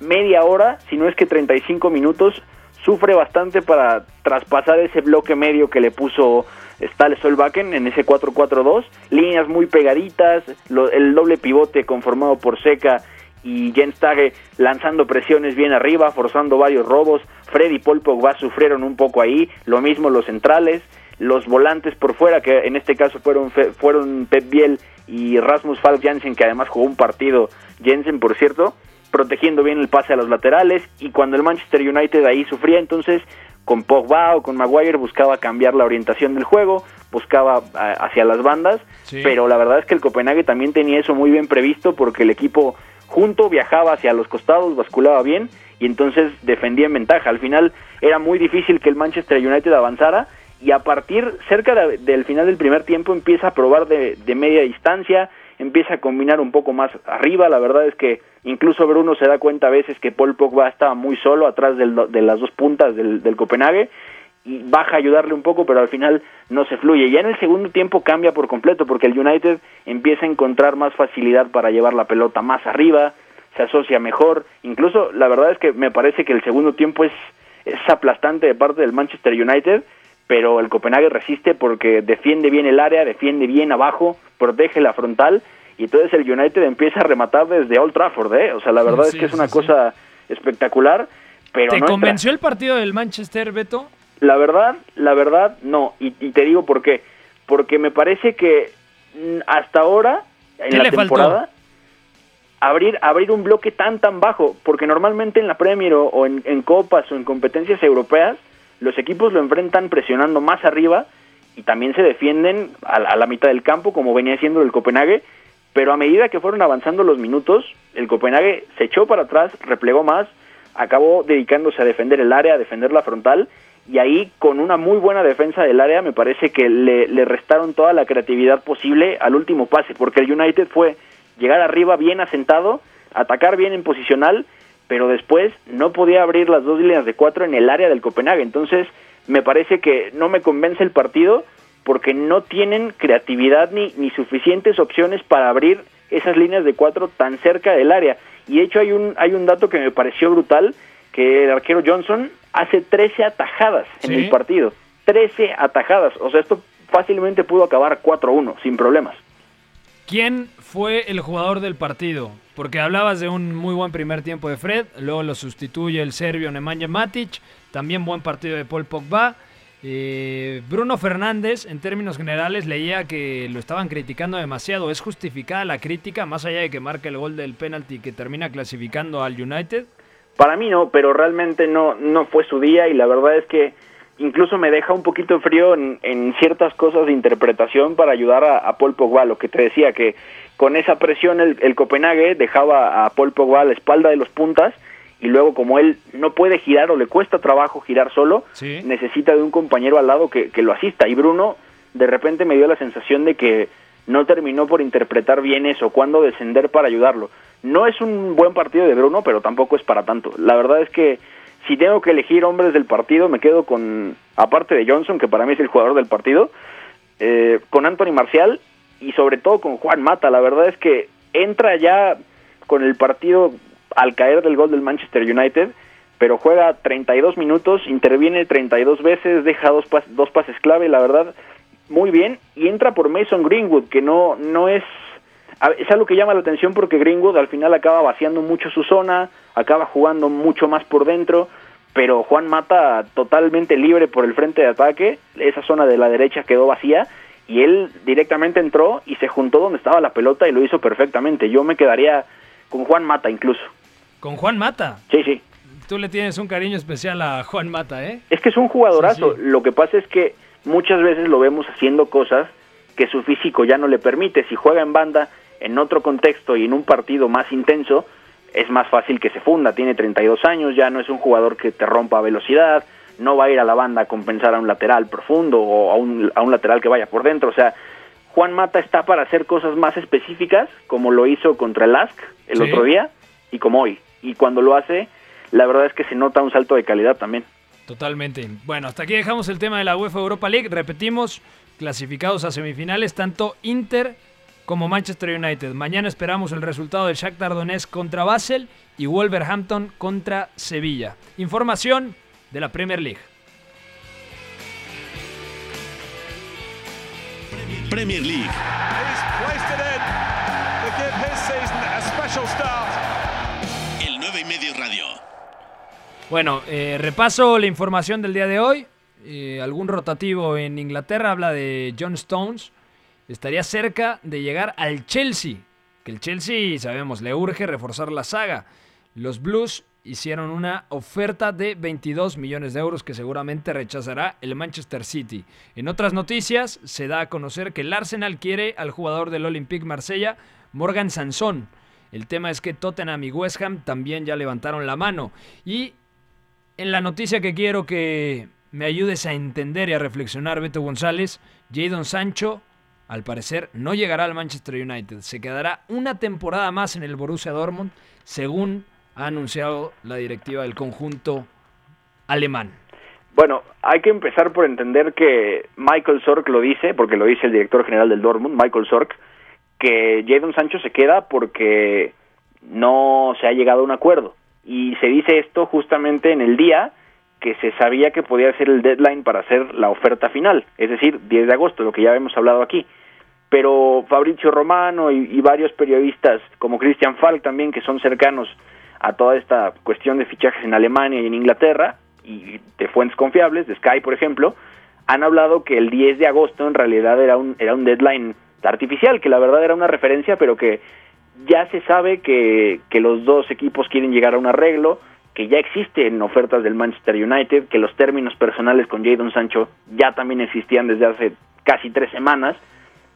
media hora, si no es que 35 minutos, sufre bastante para traspasar ese bloque medio que le puso Stale Solbakken en ese 4-4-2, líneas muy pegaditas, lo- el doble pivote conformado por Seca y Jens Tage lanzando presiones bien arriba, forzando varios robos, Fred y Paul Pogba sufrieron un poco ahí, lo mismo los centrales, los volantes por fuera, que en este caso fueron, fueron Pep Biel y Rasmus Falk Jansen, que además jugó un partido, Jensen por cierto, protegiendo bien el pase a los laterales, y cuando el Manchester United ahí sufría, entonces con Pogba o con Maguire buscaba cambiar la orientación del juego, buscaba hacia las bandas, Sí. pero la verdad es que el Copenhague también tenía eso muy bien previsto porque el equipo junto viajaba hacia los costados, basculaba bien y entonces defendía en ventaja. Al final era muy difícil que el Manchester United avanzara y a partir cerca de- del final del primer tiempo empieza a probar de, de media distancia, empieza a combinar un poco más arriba. La verdad es que incluso Bruno se da cuenta a veces que Paul Pogba estaba muy solo atrás del de las dos puntas del, del Copenhague y baja a ayudarle un poco, pero al final no se fluye. Ya en el segundo tiempo cambia por completo porque el United empieza a encontrar más facilidad para llevar la pelota más arriba, se asocia mejor. Incluso la verdad es que me parece que el segundo tiempo es, es aplastante de parte del Manchester United, pero el Copenhague resiste porque defiende bien el área, defiende bien abajo, protege la frontal y entonces el United empieza a rematar desde Old Trafford, ¿eh? O sea, la verdad Sí, es que es una sí. cosa espectacular, pero ¿Te no entra. convenció el partido del Manchester, Beto? La verdad, la verdad, no. Y, y te digo por qué. Porque me parece que mm, hasta ahora, en ¿Qué la faltó? temporada, abrir, abrir un bloque tan, tan bajo. Porque normalmente en la Premier o, o en, en copas o en competencias europeas, los equipos lo enfrentan presionando más arriba y también se defienden a, la- a la mitad del campo, como venía haciendo el Copenhague. Pero a medida que fueron avanzando los minutos, el Copenhague se echó para atrás, replegó más, acabó dedicándose a defender el área, a defender la frontal, y ahí con una muy buena defensa del área me parece que le, le restaron toda la creatividad posible al último pase, porque el United fue llegar arriba bien asentado, atacar bien en posicional, pero después no podía abrir las dos líneas de cuatro en el área del Copenhague, entonces me parece que no me convence el partido porque no tienen creatividad ni, ni suficientes opciones para abrir esas líneas de cuatro tan cerca del área. Y de hecho hay un, hay un dato que me pareció brutal, que el arquero Johnson hace 13 atajadas en Sí. el partido. 13 atajadas. O sea, esto fácilmente pudo acabar 4-1, sin problemas. ¿Quién fue el jugador del partido? Porque hablabas de un muy buen primer tiempo de Fred, luego lo sustituye el serbio Nemanja Matic, también buen partido de Paul Pogba. Eh, Bruno Fernández, en términos generales, leía que lo estaban criticando demasiado. ¿Es justificada la crítica, más allá de que marque el gol del penalti que termina clasificando al United? Para mí no, pero realmente no, no fue su día y la verdad es que incluso me deja un poquito frío en, ciertas cosas de interpretación para ayudar a, Paul Pogba, lo que te decía, que con esa presión el, el Copenhague dejaba a Paul Pogba a la espalda de los puntas y luego como él no puede girar o le cuesta trabajo girar solo, necesita de un compañero al lado que, que, lo asista. Y Bruno de repente me dio la sensación de que no terminó por interpretar bien eso, cuándo descender para ayudarlo. No es un buen partido de Bruno, pero tampoco es para tanto. La verdad es que si tengo que elegir hombres del partido, me quedo con, aparte de Johnson, que para mí es el jugador del partido, eh, con Anthony Marcial y sobre todo con Juan Mata. La verdad es que entra ya con el partido al caer del gol del Manchester United, pero juega 32 minutos, interviene 32 veces, deja dos, dos pases clave, la verdad, muy bien, y entra por Mason Greenwood, que no, no es... Es algo que llama la atención porque Greenwood al final acaba vaciando mucho su zona, acaba jugando mucho más por dentro, pero Juan Mata totalmente libre por el frente de ataque, esa zona de la derecha quedó vacía y él directamente entró y se juntó donde estaba la pelota y lo hizo perfectamente. Yo me quedaría con Juan Mata incluso. ¿Con Juan Mata? Sí, sí. Tú le tienes un cariño especial a Juan Mata, ¿eh? Es que es un jugadorazo. Lo que pasa es que muchas veces lo vemos haciendo cosas que su físico ya no le permite. Si juega en banda, en otro contexto y en un partido más intenso, es más fácil que se funda. Tiene 32 años, ya no es un jugador que te rompa velocidad, no va a ir a la banda a compensar a un lateral profundo o a un, a un lateral que vaya por dentro. O sea, Juan Mata está para hacer cosas más específicas, como lo hizo contra el Ask el otro día y como hoy y cuando lo hace, la verdad es que se nota un salto de calidad también. Totalmente. Bueno, hasta aquí dejamos el tema de la UEFA Europa League. Repetimos, clasificados a semifinales tanto Inter como Manchester United. Mañana esperamos el resultado del Shakhtar Donetsk contra Basel y Wolverhampton contra Sevilla. Información de la Premier League. Premier League. Bueno, eh, repaso la información del día de hoy. Eh, algún rotativo en Inglaterra habla de John Stones. Estaría cerca de llegar al Chelsea. Que el Chelsea, sabemos, le urge reforzar la saga. Los Blues hicieron una oferta de 22 millones de euros que seguramente rechazará el Manchester City. En otras noticias, se da a conocer que el Arsenal quiere al jugador del Olympique Marsella, Morgan Sansón. El tema es que Tottenham y West Ham también ya levantaron la mano. Y en la noticia que quiero que me ayudes a entender y a reflexionar, Beto González, Jadon Sancho, al parecer, no llegará al Manchester United. Se quedará una temporada más en el Borussia Dortmund, según ha anunciado la directiva del conjunto alemán. Bueno, hay que empezar por entender que Michael Sork lo dice, porque lo dice el director general del Dortmund, Michael Sork, que Jadon Sancho se queda porque no se ha llegado a un acuerdo y se dice esto justamente en el día que se sabía que podía ser el deadline para hacer la oferta final, es decir, 10 de agosto, lo que ya hemos hablado aquí. Pero Fabrizio Romano y, varios periodistas, como Christian Falk también, que son cercanos a toda esta cuestión de fichajes en Alemania y en Inglaterra, y de fuentes confiables, de Sky, por ejemplo, han hablado que el 10 de agosto en realidad era un, era un deadline artificial, que la verdad era una referencia, pero que ya se sabe que, que los dos equipos quieren llegar a un arreglo, que ya existen ofertas del Manchester United, que los términos personales con Jadon Sancho ya también existían desde hace casi tres semanas.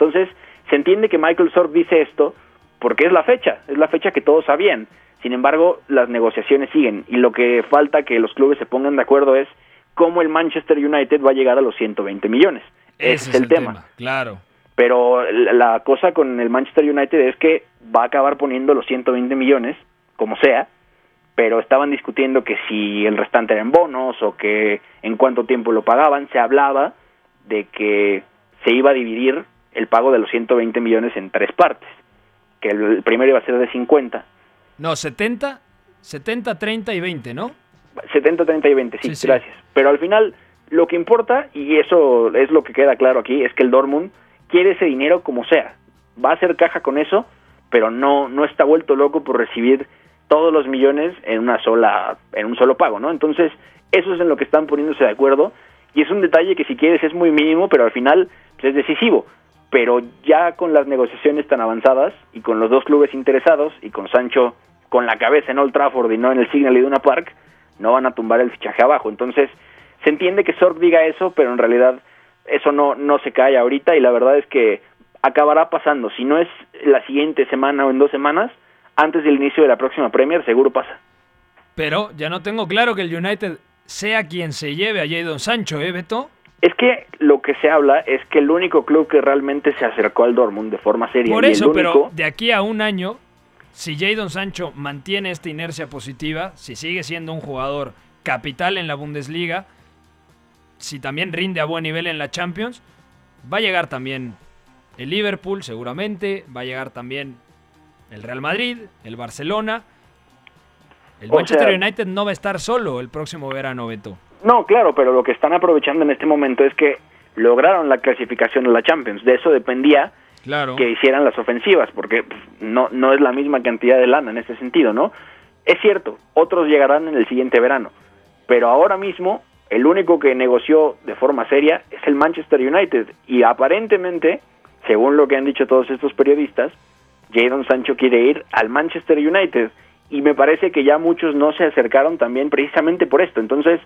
Entonces, se entiende que Michael Sorg dice esto porque es la fecha, es la fecha que todos sabían. Sin embargo, las negociaciones siguen y lo que falta que los clubes se pongan de acuerdo es cómo el Manchester United va a llegar a los 120 millones. Ese, es el, tema. Claro. Pero la cosa con el Manchester United es que va a acabar poniendo los 120 millones, como sea, pero estaban discutiendo que si el restante era en bonos o que en cuánto tiempo lo pagaban, se hablaba de que se iba a dividir el pago de los 120 millones en tres partes, que el primero iba a ser de 50. No, 70, 70, 30 y 20, ¿no? 70, 30 y 20, sí, gracias. Pero al final lo que importa, y eso es lo que queda claro aquí, es que el Dortmund quiere ese dinero como sea. Va a hacer caja con eso, pero no, no está vuelto loco por recibir todos los millones en una sola, en un solo pago, ¿no? Entonces, eso es en lo que están poniéndose de acuerdo y es un detalle que si quieres es muy mínimo, pero al final pues, es decisivo. Pero ya con las negociaciones tan avanzadas y con los dos clubes interesados y con Sancho con la cabeza en Old Trafford y no en el Signal Iduna Park, no van a tumbar el fichaje abajo. Entonces, se entiende que Sorg diga eso, pero en realidad eso no, no se cae ahorita y la verdad es que acabará pasando. Si no es la siguiente semana o en dos semanas, antes del inicio de la próxima Premier, seguro pasa. Pero ya no tengo claro que el United sea quien se lleve a Jadon Sancho, ¿eh, Beto? Es que lo que se habla es que el único club que realmente se acercó al Dortmund de forma seria. Por y el eso, único- pero de aquí a un año, si Jadon Sancho mantiene esta inercia positiva, si sigue siendo un jugador capital en la Bundesliga, si también rinde a buen nivel en la Champions, va a llegar también el Liverpool seguramente, va a llegar también el Real Madrid, el Barcelona. El O Manchester sea- United no va a estar solo el próximo verano, Beto. No, claro, pero lo que están aprovechando en este momento es que lograron la clasificación a la Champions. De eso dependía Claro. que hicieran las ofensivas, porque pues, no, no es la misma cantidad de lana en ese sentido, ¿no? Es cierto, otros llegarán en el siguiente verano, pero ahora mismo el único que negoció de forma seria es el Manchester United y aparentemente, según lo que han dicho todos estos periodistas, Jadon Sancho quiere ir al Manchester United y me parece que ya muchos no se acercaron también precisamente por esto. Entonces,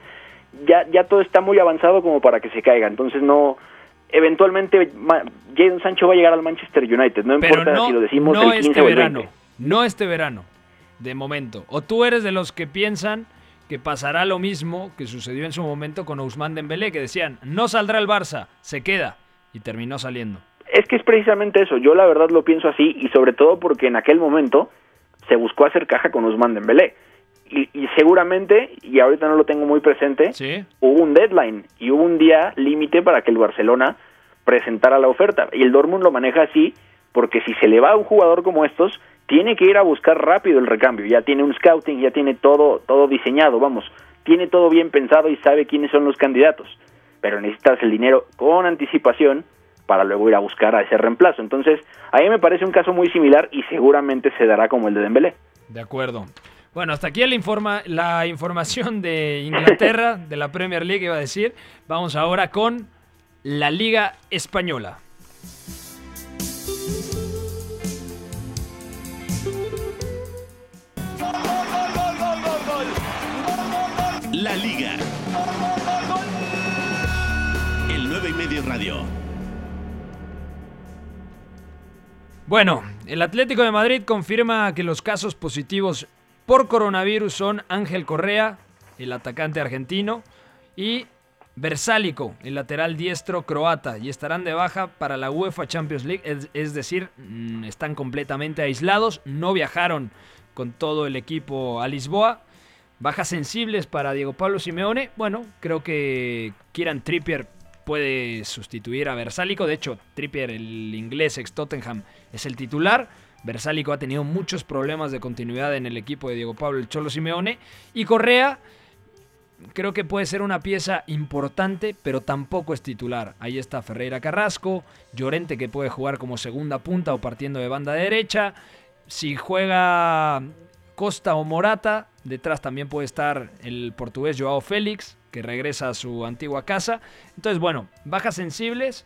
ya ya todo está muy avanzado como para que se caiga. Entonces, no eventualmente Jadon Sancho va a llegar al Manchester United, no Pero importa no, si lo decimos no el 15 este o el verano. 20. No este verano, de momento. O tú eres de los que piensan que pasará lo mismo que sucedió en su momento con Ousmane Dembélé, que decían, no saldrá el Barça, se queda. Y terminó saliendo. Es que es precisamente eso. Yo la verdad lo pienso así y sobre todo porque en aquel momento se buscó hacer caja con Ousmane Dembélé. Y, y seguramente, y ahorita no lo tengo muy presente, ¿Sí? hubo un deadline y hubo un día límite para que el Barcelona presentara la oferta. Y el Dortmund lo maneja así porque si se le va a un jugador como estos, tiene que ir a buscar rápido el recambio. Ya tiene un scouting, ya tiene todo, todo diseñado, vamos. Tiene todo bien pensado y sabe quiénes son los candidatos. Pero necesitas el dinero con anticipación para luego ir a buscar a ese reemplazo. Entonces, a mí me parece un caso muy similar y seguramente se dará como el de Dembélé. De acuerdo. Bueno, hasta aquí la, informa la información de Inglaterra, de la Premier League, iba a decir. Vamos ahora con la Liga Española. La Liga. El 9 y medio radio. Bueno, el Atlético de Madrid confirma que los casos positivos por coronavirus son Ángel Correa, el atacante argentino, y Versálico, el lateral diestro croata, y estarán de baja para la UEFA Champions League, es, decir, mm, están completamente aislados, no viajaron con todo el equipo a Lisboa. Bajas sensibles para Diego Pablo Simeone. Bueno, creo que Kieran Trippier puede sustituir a Versálico. De hecho, Trippier, el inglés ex Tottenham, es el titular. Versálico ha tenido muchos problemas de continuidad en el equipo de Diego Pablo el Cholo Simeone. Y Correa, creo que puede ser una pieza importante, pero tampoco es titular. Ahí está Ferreira Carrasco, Llorente que puede jugar como segunda punta o partiendo de banda derecha. Si juega Costa o Morata, detrás también puede estar el portugués Joao Félix, que regresa a su antigua casa. Entonces, bueno, bajas sensibles.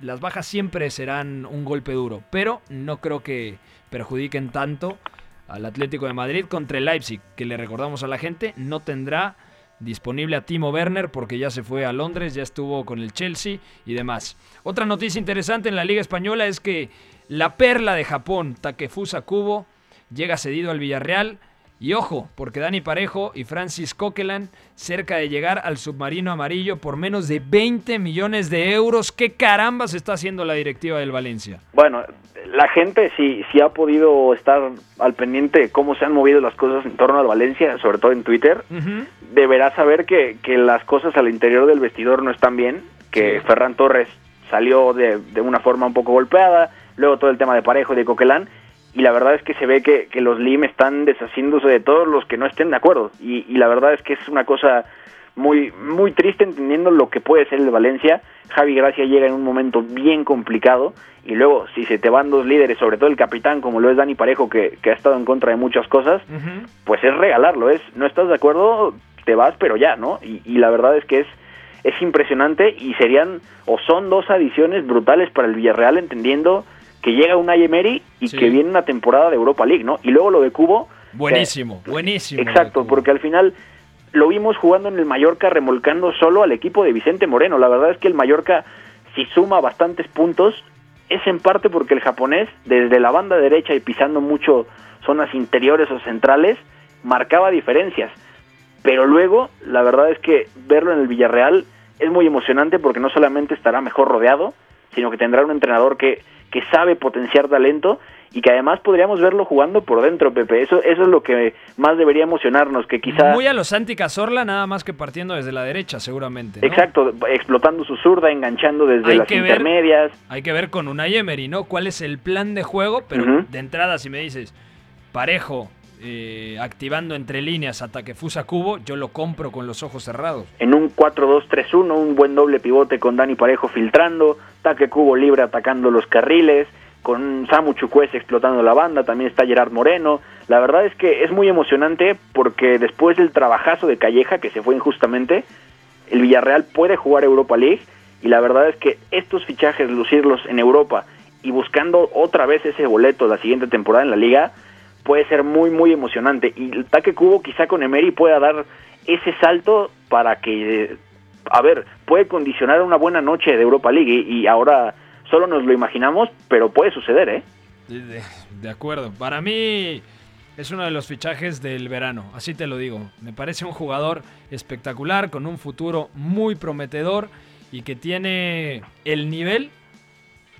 Las bajas siempre serán un golpe duro, pero no creo que perjudiquen tanto al Atlético de Madrid contra el Leipzig, que le recordamos a la gente, no tendrá disponible a Timo Werner porque ya se fue a Londres, ya estuvo con el Chelsea y demás. Otra noticia interesante en la Liga Española es que la perla de Japón, Takefusa Kubo, llega cedido al Villarreal. Y ojo, porque Dani Parejo y Francis Coquelin cerca de llegar al submarino amarillo por menos de 20 millones de euros. ¿Qué caramba se está haciendo la directiva del Valencia? Bueno, la gente sí, sí ha podido estar al pendiente de cómo se han movido las cosas en torno al Valencia, sobre todo en Twitter. Deberá saber que, que las cosas al interior del vestidor no están bien, que Ferran Torres salió de, de una forma un poco golpeada, luego todo el tema de Parejo y de Coquelán, y la verdad es que se ve que, que los LIM están deshaciéndose de todos los que no estén de acuerdo, y, y la verdad es que es una cosa muy, muy triste entendiendo lo que puede ser el Valencia. Javi Gracia llega en un momento bien complicado y luego si se te van dos líderes, sobre todo el capitán como lo es Dani Parejo que, que ha estado en contra de muchas cosas, pues es regalarlo, es no estás de acuerdo, te vas pero ya, ¿no? Y, y la verdad es que es es impresionante y serían o son dos adiciones brutales para el Villarreal entendiendo que llega un Emery y que viene una temporada de Europa League, ¿no? Y luego lo de Cubo. Buenísimo, buenísimo. Exacto, porque al final lo vimos jugando en el Mallorca remolcando solo al equipo de Vicente Moreno. La verdad es que el Mallorca, si suma bastantes puntos, es en parte porque el japonés, desde la banda derecha y pisando mucho zonas interiores o centrales, marcaba diferencias. Pero luego, la verdad es que verlo en el Villarreal es muy emocionante porque no solamente estará mejor rodeado, sino que tendrá un entrenador que, que sabe potenciar talento y que además podríamos verlo jugando por dentro, Pepe. Eso, eso es lo que más debería emocionarnos, que quizá... Muy a los Santi Cazorla, nada más que partiendo desde la derecha, seguramente. Exacto, explotando su zurda, enganchando desde las intermedias. hay que ver con una Emery, ¿no? ¿Cuál es el plan de juego? Pero de entrada, si me dices, parejo, eh, activando entre líneas ataque Fusa Cubo, yo lo compro con los ojos cerrados. En un 4-2-3-1, un buen doble pivote con Dani Parejo filtrando, ataque Cubo libre atacando los carriles, con Samu Chukwes explotando la banda, también está Gerard Moreno. La verdad es que es muy emocionante porque después del trabajazo de Calleja, que se fue injustamente, el Villarreal puede jugar Europa League y la verdad es que estos fichajes, lucirlos en Europa y buscando otra vez ese boleto la siguiente temporada en la liga, puede ser muy, muy emocionante. Y taque cubo quizá con Emery pueda dar ese salto para que, a ver, puede condicionar una buena noche de Europa League y ahora solo nos lo imaginamos, pero puede suceder, ¿eh? De, acuerdo. Para mí es uno de los fichajes del verano, así te lo digo. Me parece un jugador espectacular, con un futuro muy prometedor y que tiene el nivel,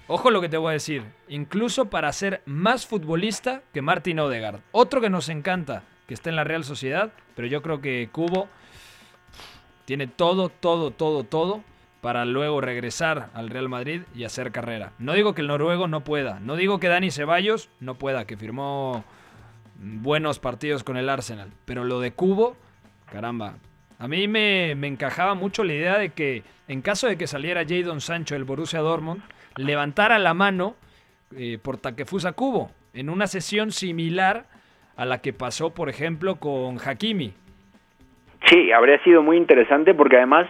ojo lo que te voy a decir, incluso para ser más futbolista que Martin Odegaard. Otro que nos encanta, que está en la Real Sociedad, pero yo creo que Cubo tiene todo, todo, todo, todo para luego regresar al Real Madrid y hacer carrera. No digo que el noruego no pueda, no digo que Dani Ceballos no pueda, que firmó buenos partidos con el Arsenal, pero lo de Cubo, caramba, a mí me, encajaba mucho la idea de que en caso de que saliera Jadon Sancho del Borussia Dortmund, levantara la mano eh, por Takefusa Cubo, en una sesión similar a la que pasó, por ejemplo, con Hakimi. Sí, habría sido muy interesante porque además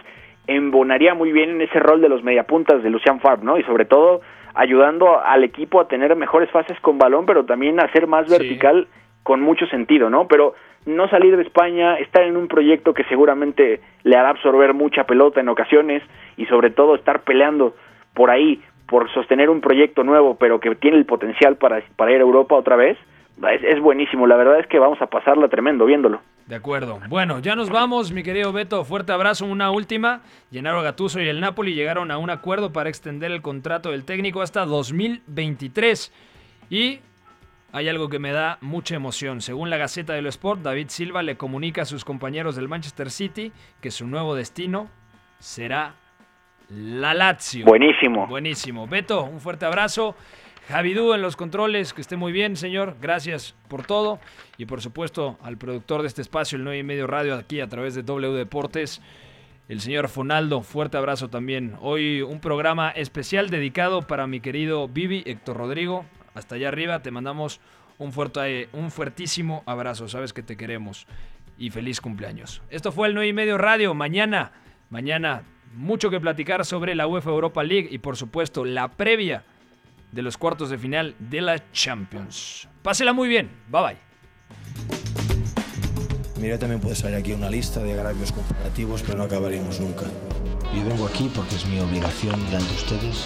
embonaría muy bien en ese rol de los mediapuntas de Lucian Favre, ¿no? Y sobre todo ayudando al equipo a tener mejores fases con balón, pero también a ser más vertical con mucho sentido, ¿no? Pero no salir de España, estar en un proyecto que seguramente le hará absorber mucha pelota en ocasiones y sobre todo estar peleando por ahí, por sostener un proyecto nuevo, pero que tiene el potencial para, para ir a Europa otra vez, es, buenísimo. La verdad es que vamos a pasarla tremendo viéndolo. De acuerdo. Bueno, ya nos vamos, mi querido Beto. Fuerte abrazo. Una última. Gennaro Gatuso y el Napoli llegaron a un acuerdo para extender el contrato del técnico hasta 2023. Y hay algo que me da mucha emoción. Según la Gaceta de lo Sport, David Silva le comunica a sus compañeros del Manchester City que su nuevo destino será la Lazio. Buenísimo. Buenísimo. Beto, un fuerte abrazo. Javidú en los controles, que esté muy bien, señor. Gracias por todo. Y por supuesto al productor de este espacio, el 9 y medio radio, aquí a través de W Deportes, el señor Fonaldo. Fuerte abrazo también. Hoy un programa especial dedicado para mi querido Vivi, Héctor Rodrigo. Hasta allá arriba te mandamos un, fuerte, un fuertísimo abrazo. Sabes que te queremos. Y feliz cumpleaños. Esto fue el 9 y medio radio. Mañana, mañana, mucho que platicar sobre la UEFA Europa League y por supuesto la previa de los cuartos de final de la Champions. Pásela muy bien. Bye bye. Mira, también puede salir aquí una lista de agravios comparativos, pero no acabaríamos nunca. Yo vengo aquí porque es mi obligación delante de ustedes.